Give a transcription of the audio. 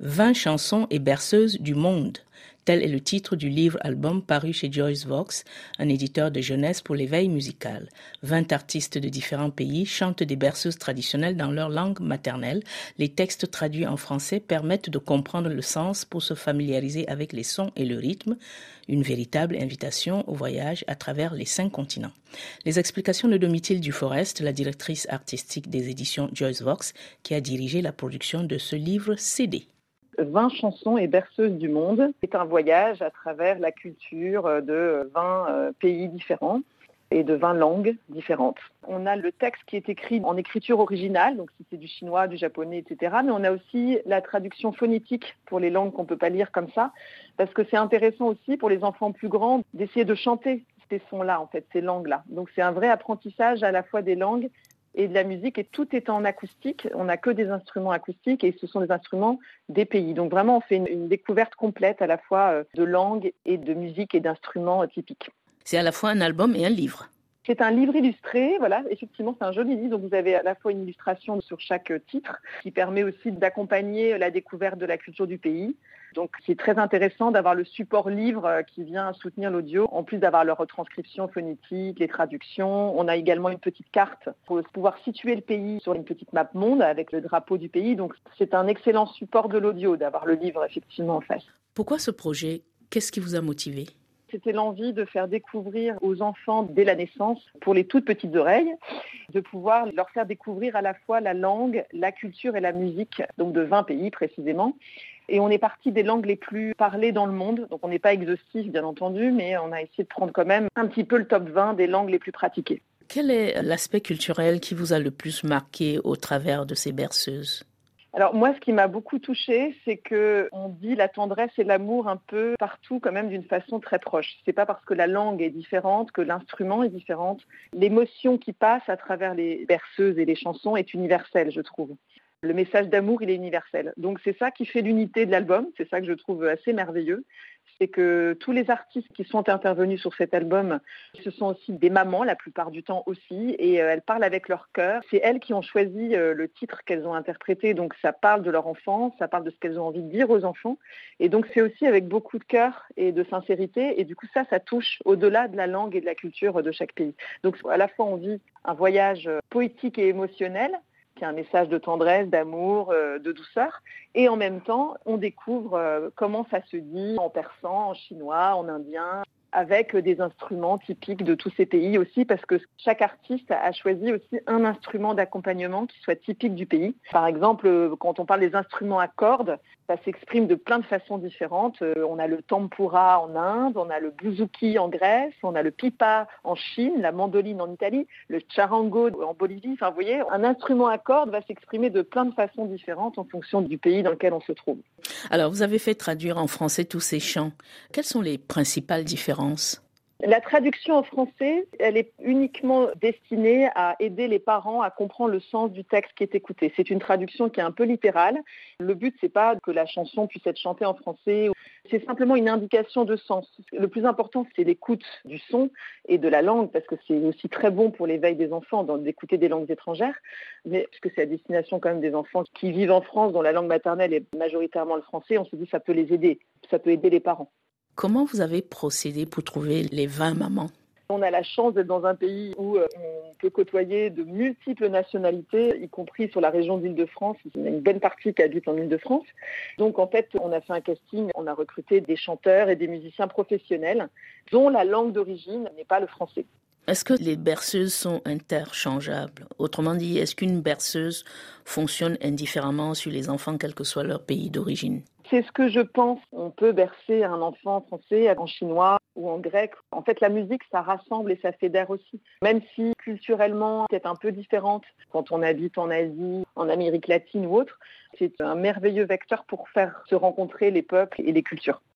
20 chansons et berceuses du monde. Tel est le titre du livre-album paru chez Joyce Vox, un éditeur de jeunesse pour l'éveil musical. 20 artistes de différents pays chantent des berceuses traditionnelles dans leur langue maternelle. Les textes traduits en français permettent de comprendre le sens pour se familiariser avec les sons et le rythme. Une véritable invitation au voyage à travers les cinq continents. Les explications de Domitil Duforest, la directrice artistique des éditions Joyce Vox, qui a dirigé la production de ce livre CD. 20 chansons et berceuses du monde. C'est un voyage à travers la culture de 20 euh, pays différents et de 20 langues différentes. On a le texte qui est écrit en écriture originale, donc si c'est du chinois, du japonais, etc. Mais on a aussi la traduction phonétique pour les langues qu'on ne peut pas lire comme ça, parce que c'est intéressant aussi pour les enfants plus grands d'essayer de chanter ces sons-là, en fait, ces langues-là. Donc c'est un vrai apprentissage à la fois des langues et de la musique et tout est en acoustique. On n'a que des instruments acoustiques et ce sont des instruments des pays. Donc vraiment, on fait une, découverte complète à la fois euh, de langue et de musique et d'instruments euh, typiques. C'est à la fois un album et un livre. C'est un livre illustré, voilà, effectivement c'est un joli livre, donc vous avez à la fois une illustration sur chaque titre qui permet aussi d'accompagner la découverte de la culture du pays. Donc c'est très intéressant d'avoir le support livre qui vient soutenir l'audio, en plus d'avoir leur retranscription phonétique, les traductions. On a également une petite carte pour pouvoir situer le pays sur une petite map monde avec le drapeau du pays. Donc c'est un excellent support de l'audio d'avoir le livre effectivement en face. Pourquoi ce projet? Qu'est-ce qui vous a motivé? C'était l'envie de faire découvrir aux enfants dès la naissance, pour les toutes petites oreilles, de pouvoir leur faire découvrir à la fois la langue, la culture et la musique, donc de 20 pays précisément. Et on est parti des langues les plus parlées dans le monde. Donc on n'est pas exhaustif, bien entendu, mais on a essayé de prendre quand même un petit peu le top 20 des langues les plus pratiquées. Quel est l'aspect culturel qui vous a le plus marqué au travers de ces berceuses? Alors moi, ce qui m'a beaucoup touchée, c'est que on dit la tendresse et l'amour un peu partout, quand même d'une façon très proche. C'est pas parce que la langue est différente que l'instrument est différente. L'émotion qui passe à travers les berceuses et les chansons est universelle, je trouve. Le message d'amour, il est universel. Donc c'est ça qui fait l'unité de l'album. C'est ça que je trouve assez merveilleux c'est que tous les artistes qui sont intervenus sur cet album, ce sont aussi des mamans la plupart du temps aussi, et euh, elles parlent avec leur cœur. C'est elles qui ont choisi euh, le titre qu'elles ont interprété, donc ça parle de leur enfance, ça parle de ce qu'elles ont envie de dire aux enfants, et donc c'est aussi avec beaucoup de cœur et de sincérité, et du coup ça, ça touche au-delà de la langue et de la culture de chaque pays. Donc à la fois on vit un voyage euh, poétique et émotionnel, qui est un message de tendresse, d'amour, euh, de douceur. Et en même temps, on découvre euh, comment ça se dit en persan, en chinois, en indien, avec des instruments typiques de tous ces pays aussi, parce que chaque artiste a choisi aussi un instrument d'accompagnement qui soit typique du pays. Par exemple, quand on parle des instruments à cordes, ça s'exprime de plein de façons différentes. Euh, on a le tempura en Inde, on a le bouzouki en Grèce, on a le pipa en Chine, la mandoline en Italie, le charango en Bolivie. Enfin, vous voyez, un instrument à cordes va s'exprimer de plein de façons différentes en fonction du pays dans lequel on se trouve. Alors, vous avez fait traduire en français tous ces chants. Quelles sont les principales différences la traduction en français, elle est uniquement destinée à aider les parents à comprendre le sens du texte qui est écouté. C'est une traduction qui est un peu littérale. Le but, c'est pas que la chanson puisse être chantée en français. C'est simplement une indication de sens. Le plus important, c'est l'écoute du son et de la langue, parce que c'est aussi très bon pour l'éveil des enfants d'écouter des langues étrangères, mais puisque c'est à destination quand même des enfants qui vivent en France, dont la langue maternelle est majoritairement le français, on se dit que ça peut les aider, ça peut aider les parents. Comment vous avez procédé pour trouver les 20 mamans? On a la chance d'être dans un pays où euh, on peut côtoyer de multiples nationalités, y compris sur la région d'Île-de-France. Il y a une bonne partie qui habite en Île-de-France. Donc en fait, on a fait un casting, on a recruté des chanteurs et des musiciens professionnels dont la langue d'origine n'est pas le français. Est-ce que les berceuses sont interchangeables? Autrement dit, est-ce qu'une berceuse fonctionne indifféremment sur les enfants, quel que soit leur pays d'origine? C'est ce que je pense. On peut bercer un enfant français en chinois ou en grec. En fait, la musique, ça rassemble et ça fédère aussi. Même si culturellement, c'est un peu différente quand on habite en Asie, en Amérique latine ou autre, c'est un merveilleux vecteur pour faire se rencontrer les peuples et les cultures.